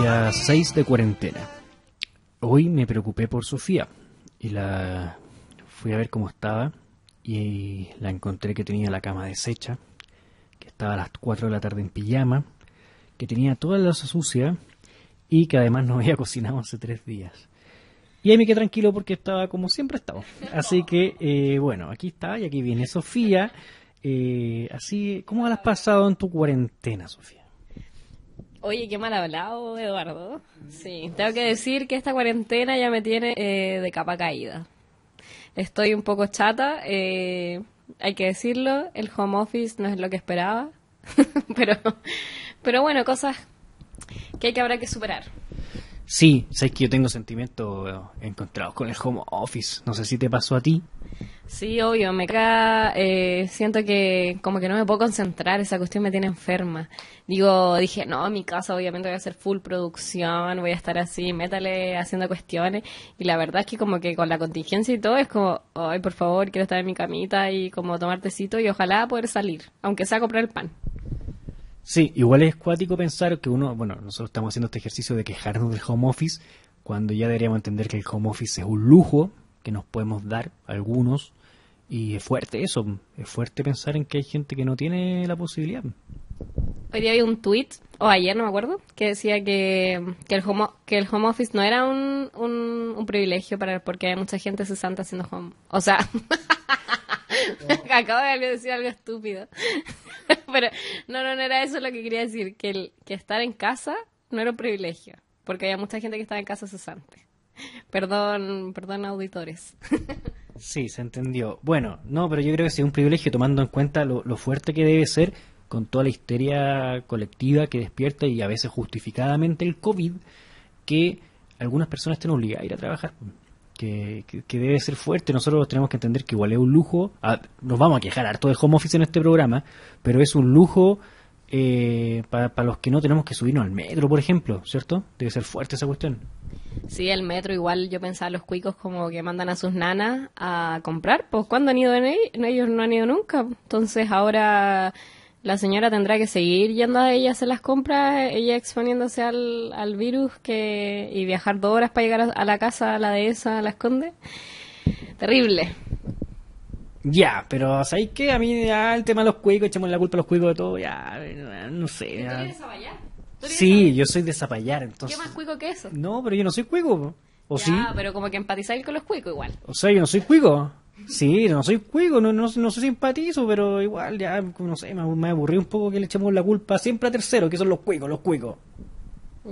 día 6 de cuarentena. Hoy me preocupé por Sofía y la fui a ver cómo estaba y la encontré que tenía la cama deshecha, que estaba a las 4 de la tarde en pijama, que tenía toda la losa sucia y que además no había cocinado hace tres días. Y ahí me quedé tranquilo porque estaba como siempre he estado. Así que, eh, bueno, aquí está y aquí viene Sofía. Eh, así, ¿cómo has pasado en tu cuarentena, Sofía? Oye, qué mal hablado, Eduardo. Sí, tengo que decir que esta cuarentena ya me tiene eh, de capa caída. Estoy un poco chata, eh, hay que decirlo. El home office no es lo que esperaba. pero, pero bueno, cosas que hay que habrá que superar. Sí, sabes que yo tengo sentimientos encontrados con el home office. No sé si te pasó a ti. Sí, obvio, me caga, eh, siento que como que no me puedo concentrar, esa cuestión me tiene enferma. Digo, dije, no, mi casa obviamente voy a hacer full producción, voy a estar así, métale haciendo cuestiones. Y la verdad es que como que con la contingencia y todo es como, ay, por favor, quiero estar en mi camita y como tomar tecito y ojalá poder salir, aunque sea comprar el pan. Sí, igual es cuático pensar que uno, bueno, nosotros estamos haciendo este ejercicio de quejarnos del home office, cuando ya deberíamos entender que el home office es un lujo que nos podemos dar algunos y es fuerte eso, es fuerte pensar en que hay gente que no tiene la posibilidad. Hoy día había un tweet, o ayer no me acuerdo, que decía que, que, el, home, que el home office no era un, un, privilegio para porque hay mucha gente cesante haciendo home. O sea, acabo de decir algo estúpido. Pero no, no, no era eso lo que quería decir, que, el, que estar en casa no era un privilegio, porque había mucha gente que estaba en casa cesante. Perdón, perdón auditores. Sí, se entendió. Bueno, no, pero yo creo que sí es un privilegio tomando en cuenta lo, fuerte que debe ser con toda la histeria colectiva que despierta y a veces justificadamente el COVID, que algunas personas estén obligadas a ir a trabajar. Que, que, debe ser fuerte. Nosotros tenemos que entender que igual es un lujo. Ah, nos vamos a quejar harto de home office en este programa, pero es un lujo eh, para, los que no tenemos que subirnos al metro, por ejemplo, ¿cierto? Debe ser fuerte esa cuestión. Sí, el metro igual yo pensaba los cuicos como que mandan a sus nanas a comprar, pues cuando han ido en ellos no han ido nunca. Entonces ahora la señora tendrá que seguir yendo a ella a hacer las compras, ella exponiéndose al, al virus que y viajar dos horas para llegar a, la casa, a la dehesa, a la esconde. Terrible. Ya, pero ¿sabéis qué? A mí ya el tema de los cuicos, echamos la culpa a los cuicos de todo, ya, no sé. Ya. Sí, yo soy de Zapallar, entonces. ¿Qué más cuico que eso? No, pero yo no soy cuico. ¿O ya, sí? pero como que empatizáis con los cuicos igual. O sea, yo no soy cuico. Sí, no soy cuico, no, no, no soy simpatizo, pero igual ya, no sé, me, me aburrí un poco que le echemos la culpa siempre a tercero, que son los cuicos, los cuicos.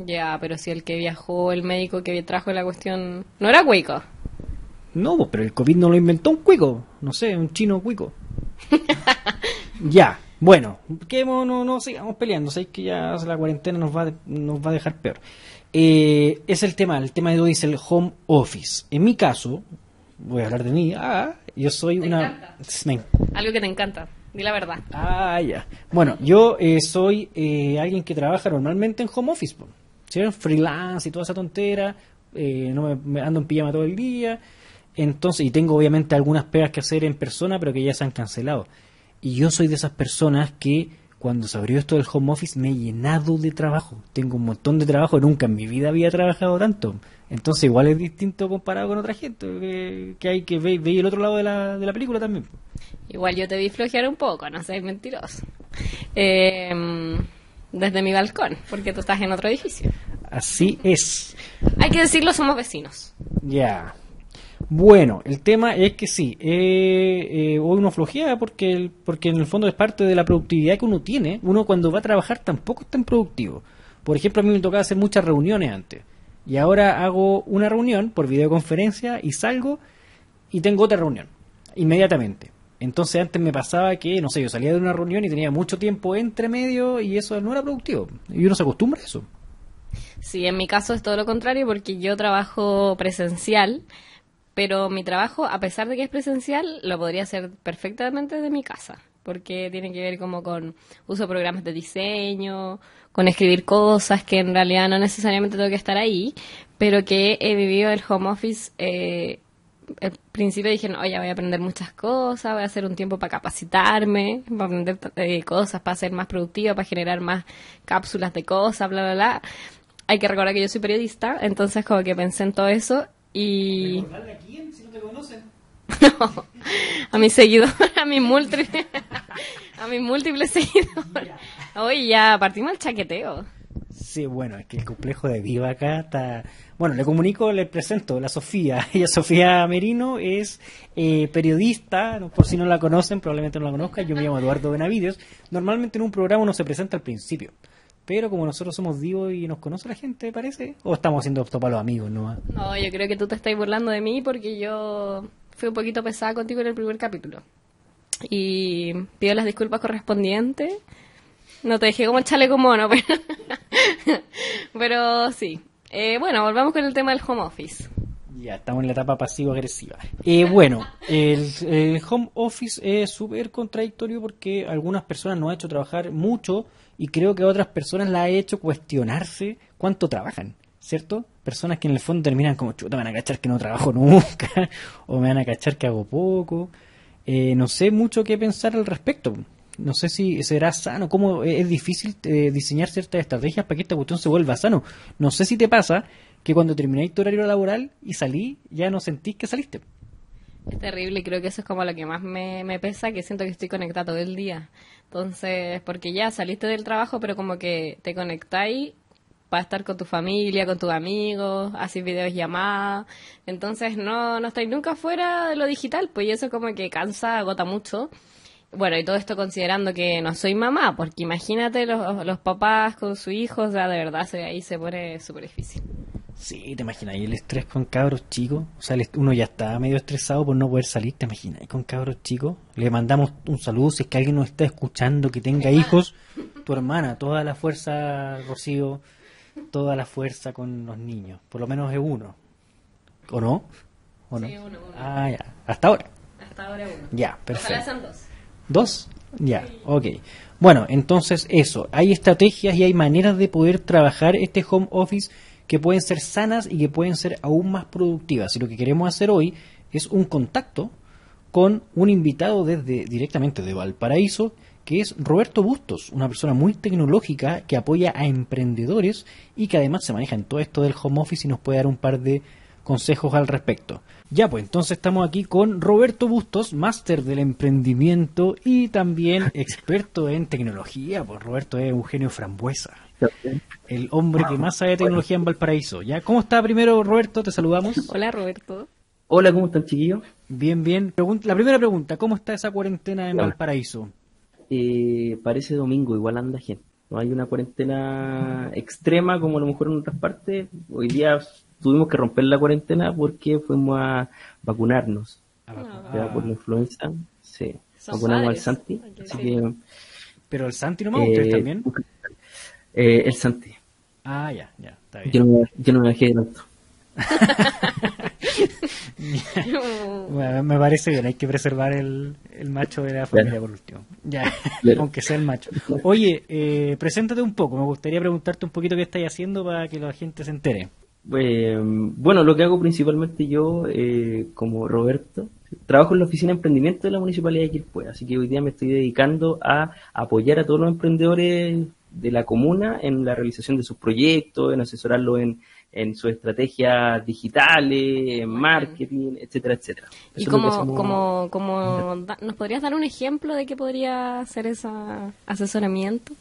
Ya, pero si el que viajó, el médico que trajo la cuestión, no era cuico. No, pues, pero el COVID no lo inventó un cuico, no sé, un chino cuico. ya, bueno, que no, no sigamos peleando, sé que ya la cuarentena nos va, nos va a dejar peor. Eh, es el tema, el tema de hoy es el home office. En mi caso, voy a hablar de mí, ah, yo soy una... Algo que te encanta, di la verdad. Ah, ya. Bueno, yo eh, soy eh, alguien que trabaja normalmente en home office, ¿sí? freelance y toda esa tontera, no me, ando en pijama todo el día, entonces, y tengo obviamente algunas pegas que hacer en persona, pero que ya se han cancelado. Y yo soy de esas personas que cuando se abrió esto del home office me he llenado de trabajo. Tengo un montón de trabajo, nunca en mi vida había trabajado tanto. Entonces igual es distinto comparado con otra gente, que, hay que ver, el otro lado de la, de la película también. Igual yo te vi flojear un poco, no seas mentiroso. Em, desde mi balcón, porque tú estás en otro edificio. Así es. Hay que decirlo, somos vecinos. Ya. Bueno, el tema es que sí, eh, eh, hoy uno flojea porque, porque en el fondo es parte de la productividad que uno tiene. Uno cuando va a trabajar tampoco es tan productivo. Por ejemplo, a mí me tocaba hacer muchas reuniones antes. Y ahora hago una reunión por videoconferencia y salgo y tengo otra reunión inmediatamente. Entonces antes me pasaba que, no sé, yo salía de una reunión y tenía mucho tiempo entre medio y eso no era productivo. Y uno se acostumbra a eso. Sí, en mi caso es todo lo contrario porque yo trabajo presencial pero mi trabajo, a pesar de que es presencial, lo podría hacer perfectamente desde mi casa, porque tiene que ver como con uso de programas de diseño, con escribir cosas que en realidad no necesariamente tengo que estar ahí, pero que he vivido el home office. Eh, al principio dije, no, ya voy a aprender muchas cosas, voy a hacer un tiempo para capacitarme, para aprender eh, cosas, para ser más productiva, para generar más cápsulas de cosas, bla, bla, bla. hay que recordar que yo soy periodista, entonces como que pensé en todo eso y... ¿Recordarle a quién si no te conocen? No, a mis seguidores, a mis múltiples, a mis múltiples seguidores. Oye, ya partimos el chaqueteo. Sí, bueno, es que el complejo de Viva acá está... Bueno, le comunico, le presento, la Sofía. Ella, Sofía Merino, es eh, periodista, por si no la conocen, probablemente no la conozcan. Yo me llamo Eduardo Benavides. Normalmente en un programa uno se presenta al principio. Pero como nosotros somos divos y nos conoce la gente, parece, o estamos haciendo esto para los amigos, ¿no? No, yo creo que tú te estás burlando de mí porque yo fui un poquito pesada contigo en el primer capítulo. Y pido las disculpas correspondientes. No te dejé como el chaleco mono, pero, pero sí. Eh, bueno, volvamos con el tema del home office. Ya, estamos en la etapa pasivo-agresiva. Eh, bueno, el, el home office es súper contradictorio porque algunas personas nos ha hecho trabajar mucho y creo que a otras personas la ha hecho cuestionarse cuánto trabajan, ¿cierto? Personas que en el fondo terminan como, chuta, me van a cachar que no trabajo nunca, o me van a cachar que hago poco. Eh, no sé mucho qué pensar al respecto. No sé si será sano, cómo es difícil eh, diseñar ciertas estrategias para que esta cuestión se vuelva sano. No sé si te pasa que cuando termináis tu horario laboral y salí, ya no sentís que saliste. Es terrible creo que eso es como lo que más me, me pesa, que siento que estoy conectada todo el día. Entonces, porque ya saliste del trabajo, pero como que te conectáis para estar con tu familia, con tus amigos, así videos llamadas. Entonces no, no estáis nunca fuera de lo digital, pues y eso como que cansa, agota mucho. Bueno, y todo esto considerando que no soy mamá, porque imagínate los, los papás con su hijo, o sea, de verdad se, ahí se pone súper difícil. Sí, te imaginas, y el estrés con cabros chicos, o sea, uno ya está medio estresado por no poder salir, te imaginas, y con cabros chicos, le mandamos un saludo si es que alguien nos está escuchando que tenga hijos, tu hermana, toda la fuerza, Rocío, toda la fuerza con los niños, por lo menos es uno, ¿o no? ¿O no? Sí, uno, uno. Ah, ya, hasta ahora, Hasta ahora uno. ya, Ojalá perfecto. sean dos. ¿Dos? Ya, ok. Bueno, entonces eso, hay estrategias y hay maneras de poder trabajar este home office que pueden ser sanas y que pueden ser aún más productivas. Y lo que queremos hacer hoy es un contacto con un invitado desde directamente de Valparaíso, que es Roberto Bustos, una persona muy tecnológica que apoya a emprendedores y que además se maneja en todo esto del home office y nos puede dar un par de consejos al respecto. Ya, pues entonces estamos aquí con Roberto Bustos, máster del emprendimiento y también experto en tecnología. Pues Roberto es Eugenio Frambuesa, el hombre que más sabe de tecnología en Valparaíso. ¿Ya? ¿Cómo está primero Roberto? Te saludamos. Hola Roberto. Hola, ¿cómo están chiquillos? Bien, bien. Pregun- la primera pregunta, ¿cómo está esa cuarentena en Hola. Valparaíso? Eh, parece domingo, igual anda gente. No hay una cuarentena extrema como a lo mejor en otras partes. Hoy día tuvimos que romper la cuarentena porque fuimos a vacunarnos. Ah, por la influenza. Sí, vacunamos padres, al Santi. Así que. Pero el Santi nomás, ¿ustedes eh, también? Eh, el Santi. Ah, ya, ya, está bien. Yo no, me- yo no me dejé de tanto. Bueno, me parece bien, hay que preservar el, el macho de la familia Claro. por último. Ya, Claro. aunque sea el macho. Oye, eh, preséntate un poco, me gustaría preguntarte un poquito qué estáis haciendo para que la gente se entere. Eh, bueno, lo que hago principalmente yo, eh, como Roberto, trabajo en la oficina de emprendimiento de la Municipalidad de Quilpué, así que hoy día me estoy dedicando a apoyar a todos los emprendedores de la comuna en la realización de sus proyectos, en asesorarlos en, en sus estrategias digitales, en marketing, etcétera, etcétera. ¿Y Eso cómo, cómo da- nos podrías dar un ejemplo de qué podría ser ese asesoramiento?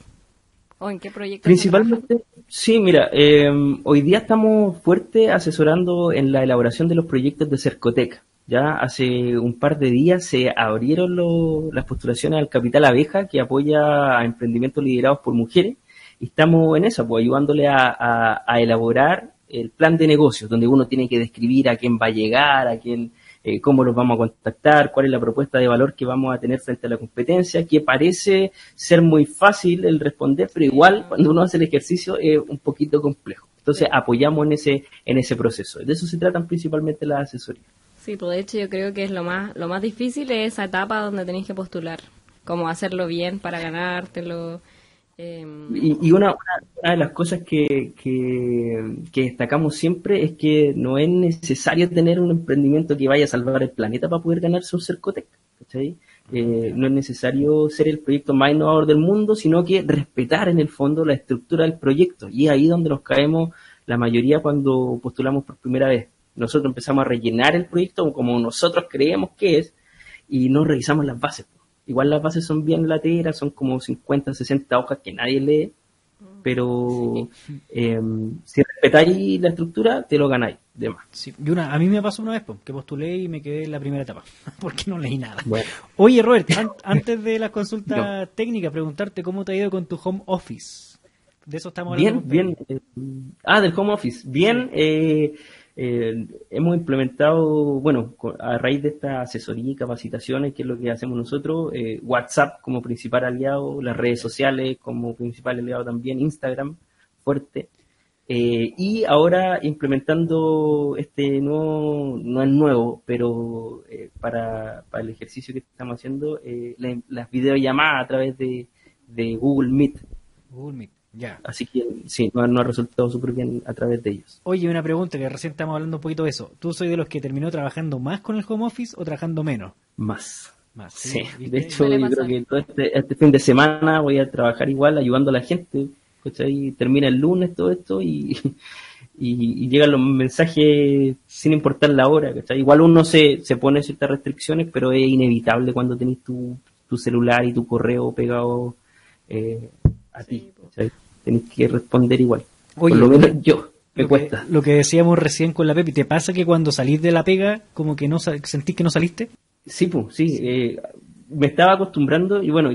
¿O en qué proyecto? Principalmente, sí, mira, eh, hoy día estamos fuerte asesorando en la elaboración de los proyectos de Cercotec. Ya hace un par de días se abrieron lo- las postulaciones al Capital Abeja, que apoya a emprendimientos liderados por mujeres. Y estamos en eso, pues ayudándole a, a- a elaborar el plan de negocios, donde uno tiene que describir a quién va a llegar, a quién, eh, cómo los vamos a contactar, cuál es la propuesta de valor que vamos a tener frente a la competencia, que parece ser muy fácil el responder, pero igual cuando uno hace el ejercicio es un poquito complejo. Entonces apoyamos en ese, en ese proceso. De eso se tratan principalmente las asesorías. Sí, pues de hecho yo creo que es lo más, lo más difícil es esa etapa donde tenéis que postular. Cómo hacerlo bien para ganártelo. eh, Y, y una, una- de las cosas que, que, destacamos siempre es que no es necesario tener un emprendimiento que vaya a salvar el planeta para poder ganarse un Cercotec. ¿cachai? eh, no es necesario ser el proyecto más innovador del mundo, sino que respetar en el fondo la estructura del proyecto. Y es ahí donde nos caemos la mayoría cuando postulamos por primera vez. Nosotros empezamos a rellenar el proyecto como nosotros creemos que es y no revisamos las bases. Igual las bases son bien lateras, son como 50, 60 hojas que nadie lee, pero eh, si respetáis la estructura, te lo ganáis. De más. Sí, y una, a mí me pasó una vez que postulé y me quedé en la primera etapa, porque no leí nada. Bueno. Oye, Robert, an- antes de la consulta técnica, preguntarte cómo te ha ido con tu home office. De eso estamos hablando. Bien, bien. eh, ah, del home office. Bien, eh, eh, hemos implementado, bueno, a raíz de esta asesoría y capacitaciones, que es lo que hacemos nosotros, eh, WhatsApp como principal aliado, las redes sociales como principal aliado también, Instagram fuerte. Eh, y ahora implementando este nuevo, no es nuevo, pero eh, para, para el ejercicio que estamos haciendo, la- las videollamadas a través de, de Google Meet. Google Meet, Ya. Así que sí, nos, nos ha resultado súper bien a través de ellos. Oye, una pregunta que recién estamos hablando un poquito de eso. ¿Tú soy de los que terminó trabajando más con el home office o trabajando menos? Más. Más. Sí, de hecho yo creo que todo este, este fin de semana voy a trabajar igual ayudando a la gente. ¿cachai? Termina el lunes todo esto y, y, y llegan los mensajes sin importar la hora. ¿cachai? Igual uno se, se pone ciertas restricciones, pero es inevitable cuando tenés tu, tu celular y tu correo pegado eh, a ti. ¿cachai? Tenés que responder igual. Oye, Por lo menos yo, me lo cuesta. Que, lo que decíamos recién con la Pepi, ¿te pasa que cuando salís de la pega, como que no sentís que no saliste? Sí, pues, sí. eh, me estaba acostumbrando y bueno,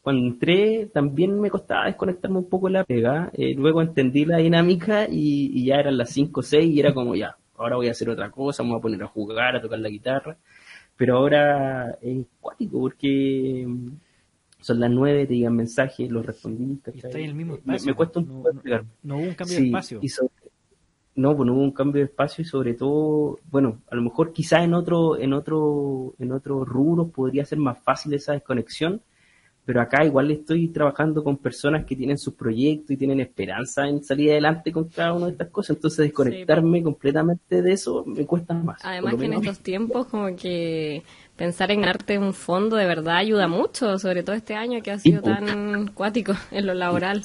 cuando entré también me costaba desconectarme un poco de la pega. eh, luego entendí la dinámica y, y ya eran las 5 o 6 y era como ya, ahora voy a hacer otra cosa, me voy a poner a jugar, a tocar la guitarra. Pero ahora es cuático porque son las 9, te llegan mensajes, los respondí. Y está en el mismo Me- espacio. Me, cuesta un no, poco no- explicarme. no hubo un cambio Sí, de espacio. y sobre- no, pues no hubo un cambio de espacio y sobre todo, bueno, a lo mejor quizás en otro, en otro, en otro rubro podría ser más fácil esa desconexión, pero acá igual estoy trabajando con personas que tienen sus proyectos y tienen esperanza en salir adelante con cada una de estas cosas, entonces desconectarme completamente de eso me cuesta más. Además que en estos tiempos como que pensar en ganarte un fondo de verdad ayuda mucho, sobre todo este año que ha sido tan cuático en lo laboral.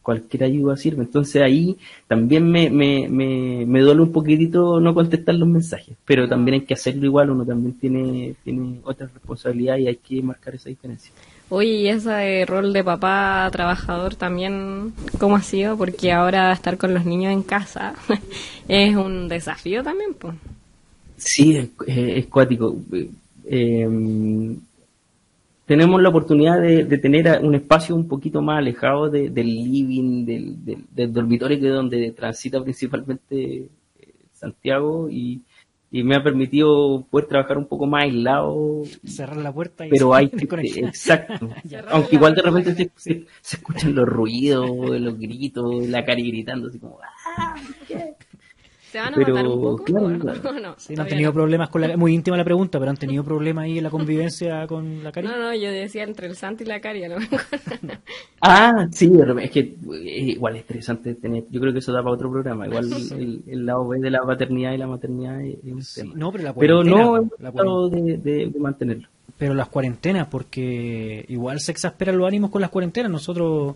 cualquier ayuda sirve. Entonces ahí también me, me, me, me duele un poquitito no contestar los mensajes, pero también hay que hacerlo igual, uno también tiene, tiene otras responsabilidades y hay que marcar esa diferencia. Oye, y ese rol de papá trabajador también, ¿cómo ha sido? Porque ahora estar con los niños en casa es un desafío también, pues. Sí, es, cuático. Eh, eh, tenemos la oportunidad de, tener un espacio un poquito más alejado de- del living, del, del, del dormitorio que es donde transita principalmente eh, Santiago y, y me ha permitido poder trabajar un poco más aislado. Cerrar la puerta y pero hay que, exacto. Aunque igual de repente se, se- se escuchan los ruidos los gritos la cari gritando así como "Ah". ¿Se van a Pero, matar un poco? claro, no? claro. ¿O no? Sí, no han tenido no. problemas con la... Muy íntima la pregunta, pero han tenido problemas ahí en la convivencia con la cari. No, no, yo decía entre el Santi y la Cari, mejor. Ah, sí, es que eh, igual es interesante tener, yo creo que eso da para otro programa, igual el, el lado B de la paternidad y la maternidad es, un Sí, tema. no, pero la pero cuarentena, no tratado de, de- de mantenerlo. pero las cuarentenas, porque igual se exasperan los ánimos con las cuarentenas. Nosotros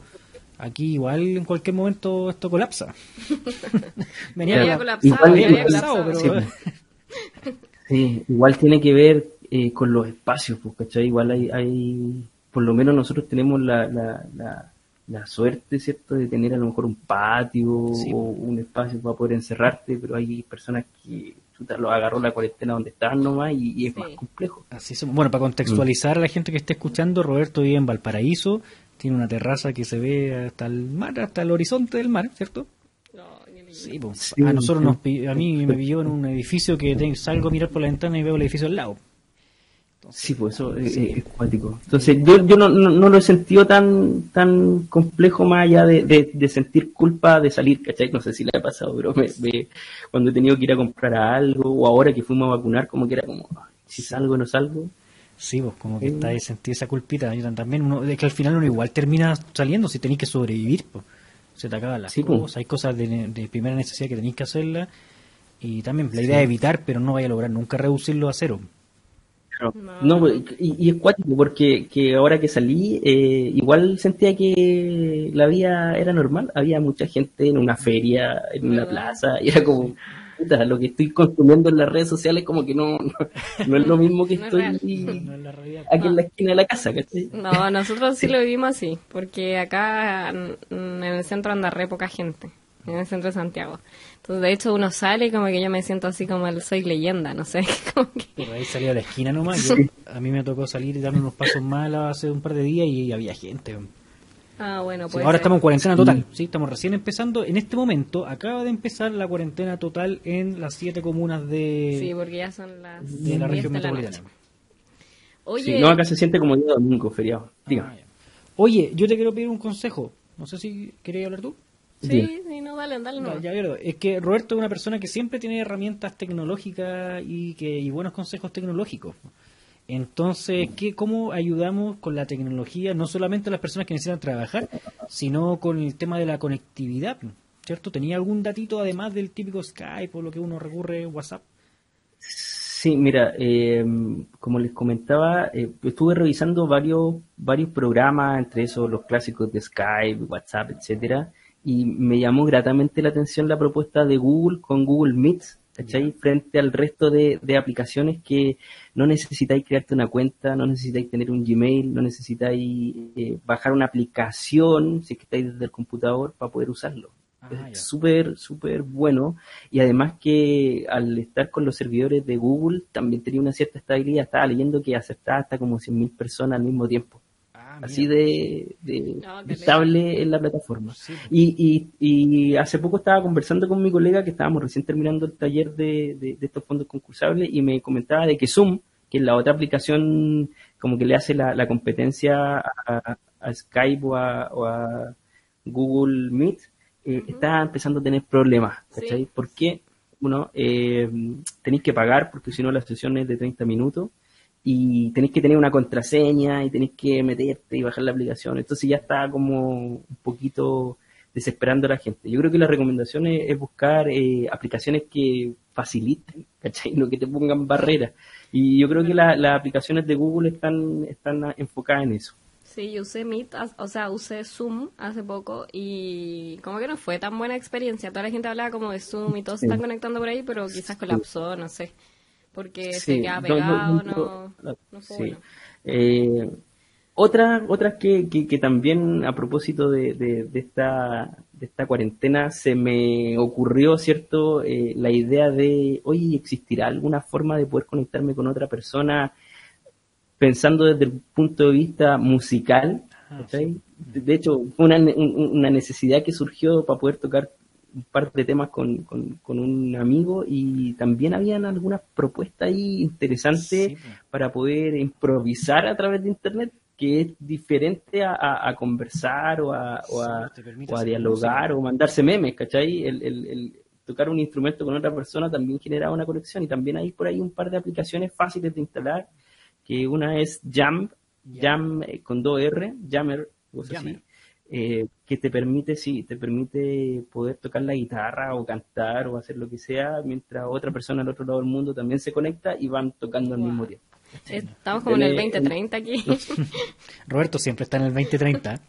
aquí igual en cualquier momento esto colapsa. Venía colapsado, Igual- ya había colapsado, colapsado. pero- Sí, igual tiene que ver eh, con los espacios, pues, ¿cachai? Igual hay, hay, por lo menos nosotros tenemos la, la, la, la suerte, ¿cierto?, de tener a lo mejor un patio Sí. o un espacio para poder encerrarte, pero hay personas que chuta, los agarró la cuarentena donde estaban nomás y, y es Sí. más complejo. Así. Bueno, para contextualizar a la gente que esté escuchando, Roberto vive en Valparaíso, tiene una terraza que se ve hasta el mar, hasta el horizonte del mar, ¿cierto? No, Sí, pues, Sí, a nosotros sí. nos a mí me pilló en un edificio que salgo a mirar por la ventana y veo el edificio al lado. Sí, pues eso es, es cuático. Entonces, yo, yo no, no, no lo he sentido tan tan complejo más allá de, de, de sentir culpa de salir, ¿cachai? No sé si le ha pasado, pero me, me- cuando he tenido que ir a comprar algo o ahora que fuimos a vacunar, como que era como, "Ay, si salgo o no salgo. Sí, pues como que Sí. está ahí sentir esa culpita. También, uno, de que al final uno igual termina saliendo si tenéis que sobrevivir, pues. Se te acaban las Sí, pues. cosas, hay cosas de, de primera necesidad que tenéis que hacerlas. Y también la idea es evitar, pero no vaya a lograr nunca reducirlo a cero. No, pues, y, y, es cuático porque que ahora que salí, eh, igual sentía que la vida era normal. Había mucha gente en una feria, en una plaza, y era como, puta, lo que estoy consumiendo en las redes sociales como que no, no, es lo mismo que estoy aquí en la esquina de la casa, No, nosotros sí lo vivimos así, porque acá en el centro anda re poca gente en el centro de Santiago. Entonces, de hecho, uno sale y como que yo me siento así como el soy leyenda, no sé. Como que... ahí salía a la esquina nomás. a mí me tocó salir y darme unos pasos más hace un par de días y había gente. Ah, bueno, pues. ahora estamos en cuarentena total, sí, estamos recién empezando. En este momento acaba de empezar la cuarentena total en las siete comunas de. Sí, porque ya son las. De la región metropolitana. Oye. no, acá se siente como día domingo, feriado. Diga. Ah, Oye, yo te quiero pedir un consejo. No sé si querías hablar tú. Sí, sí, no, dale, dale. No. ya, es que Roberto es una persona que siempre tiene herramientas tecnológicas y, que, y buenos consejos tecnológicos. Entonces, ¿qué, ¿cómo ayudamos con la tecnología, no solamente a las personas que necesitan trabajar, sino con el tema de la conectividad? ¿Cierto? ¿Tenía algún datito además del típico Skype o lo que uno recurre WhatsApp? Sí, mira, eh, como les comentaba, eh, estuve revisando varios varios programas, entre esos los clásicos de Skype, WhatsApp, etcétera, y me llamó gratamente la atención la propuesta de Google con Google Meet, ¿cachai? Frente al resto de, aplicaciones que no necesitáis crearte una cuenta, no necesitáis tener un Gmail, no necesitáis eh, bajar una aplicación si es que estáis desde el computador para poder usarlo. Ah, es súper, súper bueno. Y además que al estar con los servidores de Google también tenía una cierta estabilidad. Estaba leyendo que aceptaba hasta como 100.000 personas al mismo tiempo. Ah, así de, estable en la plataforma. Y, y, hace poco estaba conversando con mi colega que estábamos recién terminando el taller de, estos fondos concursables y me comentaba de que Zoom, que es la otra aplicación como que le hace la, competencia a, Skype o a, Google Meet, eh, está empezando a tener problemas. ¿cachai? ¿Por qué? Uno, eh, tenéis que pagar porque si no la sesión es de 30 minutos y tenéis que tener una contraseña y tenéis que meterte y bajar la aplicación. Entonces ya está como un poquito desesperando a la gente. Yo creo que la recomendación es, buscar eh, aplicaciones que faciliten, ¿cachai? No que te pongan barreras. Y yo creo que las aplicaciones de Google están, están enfocadas en eso. Sí, yo usé Meet, o sea, usé Zoom hace poco y como que no fue tan buena experiencia. Toda la gente hablaba como de Zoom y todos se están conectando por ahí, pero quizás colapsó, no sé porque se queda pegado, no, no, eh, otras, otras que, que, también a propósito de, de, esta, de esta cuarentena se me ocurrió, ¿cierto? Eh, la idea de, oye, ¿existirá alguna forma de poder conectarme con otra persona pensando desde el punto de vista musical? Ah, de hecho, fue una, una necesidad que surgió para poder tocar un par de temas con, con, un amigo y también habían algunas propuestas ahí interesantes para poder improvisar a través de internet que es diferente a, conversar o a, o a, dialogar o mandarse memes, ¿cachai? El, el, tocar un instrumento con otra persona también genera una conexión y también hay por ahí un par de aplicaciones fáciles de instalar, que una es Jam, Jam, eh, con 2R, Jammer, Jammer. Eh, que te permite, sí, te permite poder tocar la guitarra o cantar o hacer lo que sea, mientras otra persona al otro lado del mundo también se conecta y van tocando al mismo tiempo. Estamos como en el 2030 aquí. Roberto siempre está en el 2030.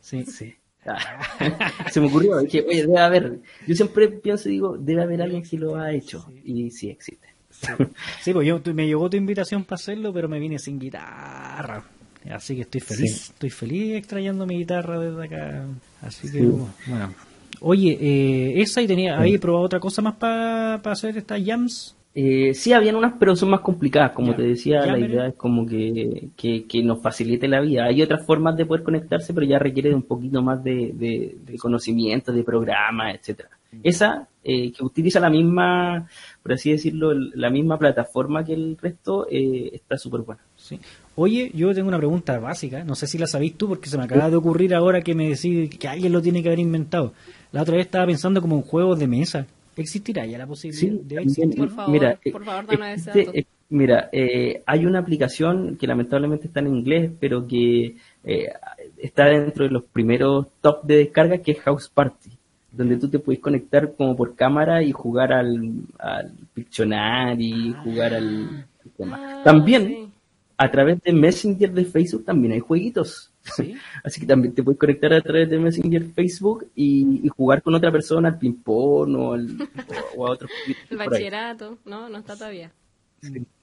Sí. sí. se me ocurrió, dije, oye, debe haber, yo siempre pienso y digo, debe haber alguien que lo ha hecho, y sí existe. Sí, pues yo, me llegó tu invitación para hacerlo, pero me vine sin guitarra. Así que estoy feliz, estoy feliz extrayendo mi guitarra desde acá. Así que, bueno. Oye, eh, esa y tenía, ¿habéis probado otra cosa más para hacer estas jams? Eh, sí, habían unas, pero son más complicadas. Como te decía, la idea es como que, que, nos facilite la vida. Hay otras formas de poder conectarse, pero ya requiere de un poquito más de, de, conocimiento, de programa, etcétera. Esa, eh, que utiliza la misma, por así decirlo, la misma plataforma que el resto, eh, está súper buena. Sí. Oye, yo tengo una pregunta básica, no sé si la sabéis tú porque se me acaba de ocurrir ahora que me decís que alguien lo tiene que haber inventado. La otra vez estaba pensando como un juego de mesa. ¿Existirá ya la posibilidad de existir? Por favor, mira, por favor, este, Mira, eh, hay una aplicación que lamentablemente está en inglés, pero que eh, está dentro de los primeros top de descarga, que es House Party, donde tú te puedes conectar como por cámara y jugar al, al Pictionary, y jugar al sistema. Ah, también, sí. A través de Messenger de Facebook, también hay jueguitos. ¿Sí? Así que también te puedes conectar a través de Messenger Facebook y, y jugar con otra persona al ping-pong o, al- o a otros jueguitos El bachillerato, no, no está todavía.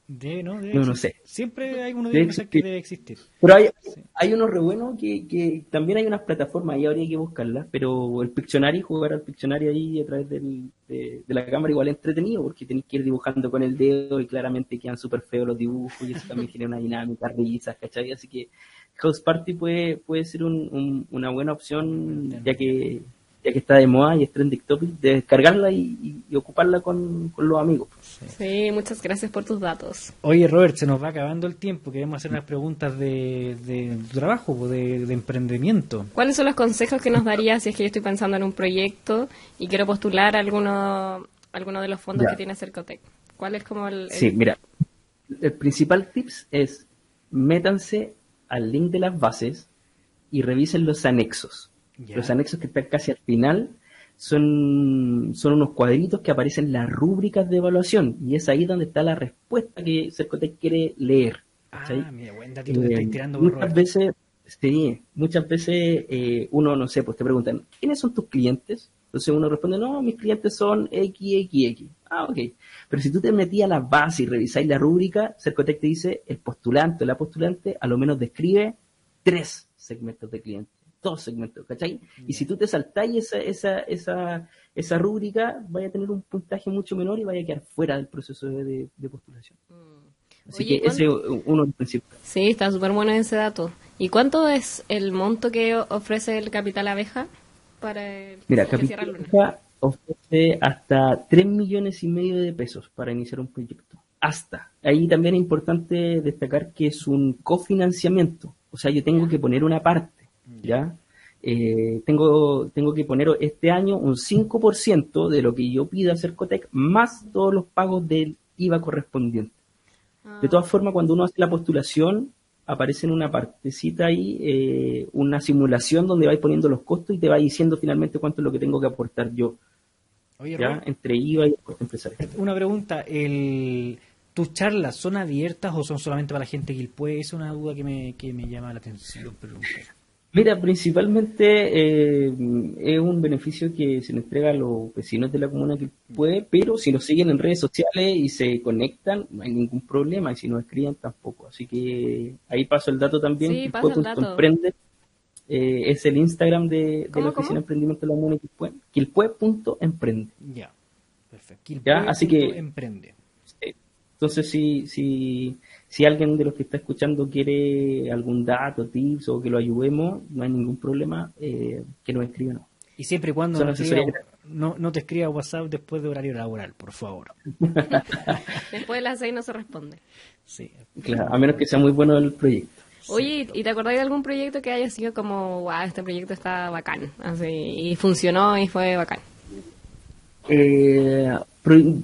De, ¿no? Debe No, no sé. Siempre hay uno de Debe que debe existir. Pero hay, hay uno re bueno que, que también hay unas plataformas, ahí habría que buscarlas, pero el Pictionary, jugar al Pictionary ahí a través del- de, de la cámara igual es entretenido porque tenés que ir dibujando con el dedo y claramente quedan súper feos los dibujos y eso también genera una dinámica, risas, ¿cachai? Así que House Party puede, puede ser un- un- una buena opción ya que ya que está de moda y es trending topic, de descargarla y, y- y ocuparla con, con los amigos. Sí, muchas gracias por tus datos. Oye, Robert, se nos va acabando el tiempo. Queremos hacer unas preguntas de, de trabajo, pues, de, de emprendimiento. ¿Cuáles son los consejos que nos darías si es que yo estoy pensando en un proyecto y quiero postular alguno, alguno de los fondos Ya. que tiene Cercotec? ¿Cuál es como el...? el- Sí, mira, el principal tips es métanse al link de las bases y revisen los anexos. Los anexos que están casi al final son, son unos cuadritos que aparecen en las rúbricas de evaluación y es ahí donde está la respuesta que Cercotec quiere leer. ¿cachai? Ah, mira, buen datito que Eh, estáis tirando, por muchas Robert. veces, sí, muchas veces eh, uno, no sé, pues te preguntan, ¿quiénes son tus clientes? Entonces uno responde, no, mis clientes son XXX. Ah, ok. Pero si tú te metías a la base y revisáis la rúbrica, Cercotec te dice, el postulante o la postulante a lo menos describe tres segmentos de clientes, dos segmentos, ¿cachai? Y si tú te saltáis esa, esa, esa, esa rúbrica, vaya a tener un puntaje mucho menor y vaya a quedar fuera del proceso de, de- postulación. Así Oye, que ese es uno de los principales. Sí, está súper bueno ese dato. ¿Y cuánto es el monto que ofrece el Capital Abeja para el Mira, Capital? Abeja ofrece hasta 3 millones y medio de pesos para iniciar un proyecto. Hasta. Ahí también es importante destacar que es un cofinanciamiento. O sea, yo tengo que poner una parte, ¿ya? Eh, tengo, tengo que poner este año un 5% de lo que yo pida a Cercotec más todos los pagos del IVA correspondiente. De todas formas, cuando uno hace la postulación, aparece en una partecita ahí eh, una simulación donde vais poniendo los costos y te va diciendo finalmente cuánto es lo que tengo que aportar yo, Oye, ¿ya? Entre IVA y el costo empresarial. una pregunta. El, ¿Tus charlas son abiertas o son solamente para la gente que puede? Es una duda que me, que me llama la atención. Pero... Mira, principalmente eh, es un beneficio que se le entrega a los vecinos de la comuna que puede, pero si nos siguen en redes sociales y se conectan, no hay ningún problema, y si nos escriben tampoco. Así que ahí paso el dato también. Sí, que emprende. Eh, es el Instagram de, de ¿Cómo, la Oficina cómo? de Emprendimiento de la Comuna de Quilpué, quilpué.emprende. Ya, perfecto. Ya, así que- Emprende. Entonces, si, si, si alguien de los que está escuchando quiere algún dato, tips o que lo ayudemos, no hay ningún problema, eh, que nos escriban. Y siempre y cuando no, te asesorías escriba- no, no te escriba WhatsApp después de horario laboral, por favor. Después de las seis no se responde. Sí. Claro, a menos que sea muy bueno el proyecto. Oye, ¿y te acordás de algún proyecto que haya sido como, wow, este proyecto está bacán? Así, y funcionó y fue bacán. Eh,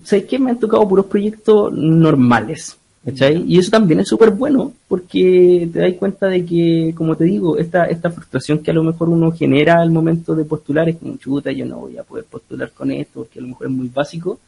¿Sabes qué? Me han tocado puros proyectos normales. ¿Cachai? Y eso también es súper bueno porque te das cuenta de que, como te digo, esta, esta frustración que a lo mejor uno genera al momento de postular es como chuta, yo no voy a poder postular con esto porque a lo mejor es muy básico.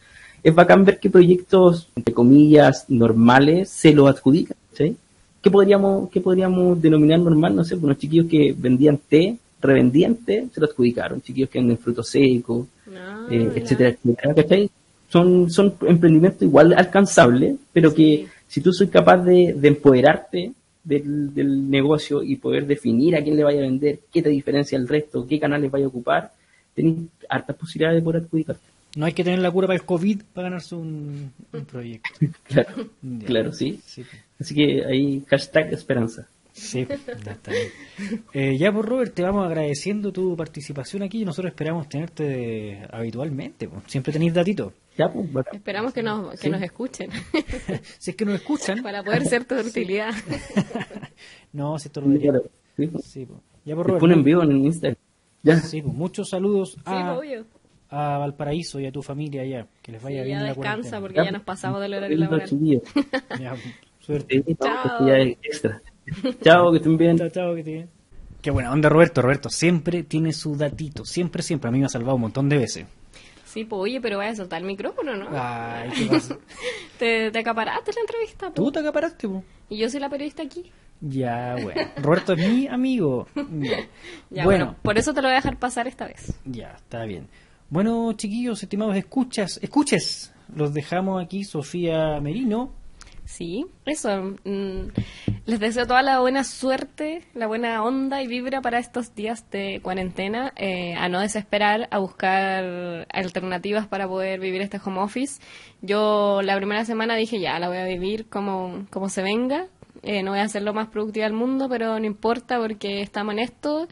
Es bacán ver que proyectos, entre comillas, normales se lo adjudican. ¿sí? ¿Qué podríamos, qué podríamos denominar normal? No sé, unos chiquillos que vendían té, revendían té, se lo adjudicaron. Chiquillos que venden frutos secos, Ah, eh, etcétera, etcétera, ¿cachai? Son, son emprendimientos igual alcanzables, pero Sí. que si tú sois capaz de, de empoderarte del, del negocio y poder definir a quién le vaya a vender, qué te diferencia del resto, qué canales vaya a ocupar, tenés hartas posibilidades de poder adjudicarte. No hay que tener la cura para el COVID para ganarse un, un proyecto. Claro, Ya. claro, sí. Sí, Así que ahí, hashtag esperanza. sí, ya está bien. Eh, ya, pues Robert, te vamos agradeciendo tu participación aquí y nosotros esperamos tenerte habitualmente. pues. Siempre tenéis datitos. Ya, pues, bacán. Esperamos que nos, que Sí. nos escuchen Si es que nos escuchan. para poder ser tu utilidad. No, si esto lo diría. Claro, sí, pues. Sí, pues. Ya, pues Después Robert. en vivo en Instagram. Ya. Sí, pues muchos saludos a, obvio. a Valparaíso y a tu familia allá. Que les vaya Sí, bien ya la descansa cuarentena. porque ya nos pasamos del horario laboral. Ya, pues, suerte. Chao. ya extra. Chao, que estén bien. Chao, chao, que te bien. Qué buena onda, Roberto. Roberto siempre tiene su datito. Siempre, siempre. A mí me ha salvado un montón de veces. Sí, pues oye, pero vaya a soltar el micrófono, ¿no? Ay, ¿qué pasa? Te, te acaparaste la entrevista, po. ¿Tú te acaparaste, po? Y yo soy la periodista aquí. Ya, bueno. Roberto es mi amigo. Ya. Ya, bueno, bueno, por eso te lo voy a dejar pasar esta vez. ya, está bien. Bueno, chiquillos, estimados escuchas, escuches, los dejamos aquí, Sofía Merino. Sí, eso. mm, les deseo toda la buena suerte, la buena onda y vibra para estos días de cuarentena. eh, a no desesperar, a buscar alternativas para poder vivir este home office. Yo la primera semana dije, ya, la voy a vivir como, como se venga. Eh, no voy a ser lo más productiva del mundo, pero no importa porque estamos en esto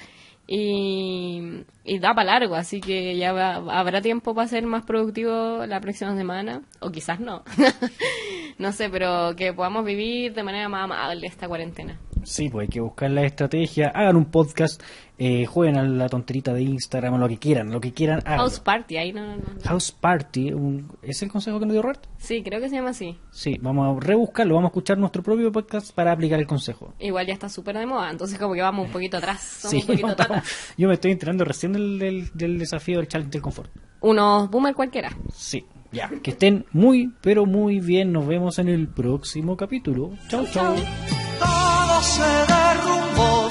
y, y da para largo, así que ya va- habrá tiempo para ser más productivo la próxima semana, o quizás no. no sé, pero que podamos vivir de manera más amable esta cuarentena. Sí, pues hay que buscar la estrategia, hagan un podcast, eh, jueguen a la tonterita de Instagram, lo que quieran, lo que quieran, háganlo. House party, ahí no, no, no. House Party, un- ¿es el consejo que nos dio Roberto? Sí, creo que se llama así. Sí, vamos a rebuscarlo, vamos a escuchar nuestro propio podcast para aplicar el consejo. Igual ya está súper de moda, entonces como que vamos un poquito atrás. Somos Sí, un poquito yo me estoy enterando recién del, del, del desafío del challenge del confort. Unos boomer cualquiera. Sí, ya, que estén muy, pero muy bien. Nos vemos en el próximo capítulo. Chau, chau. todo se derrumbó.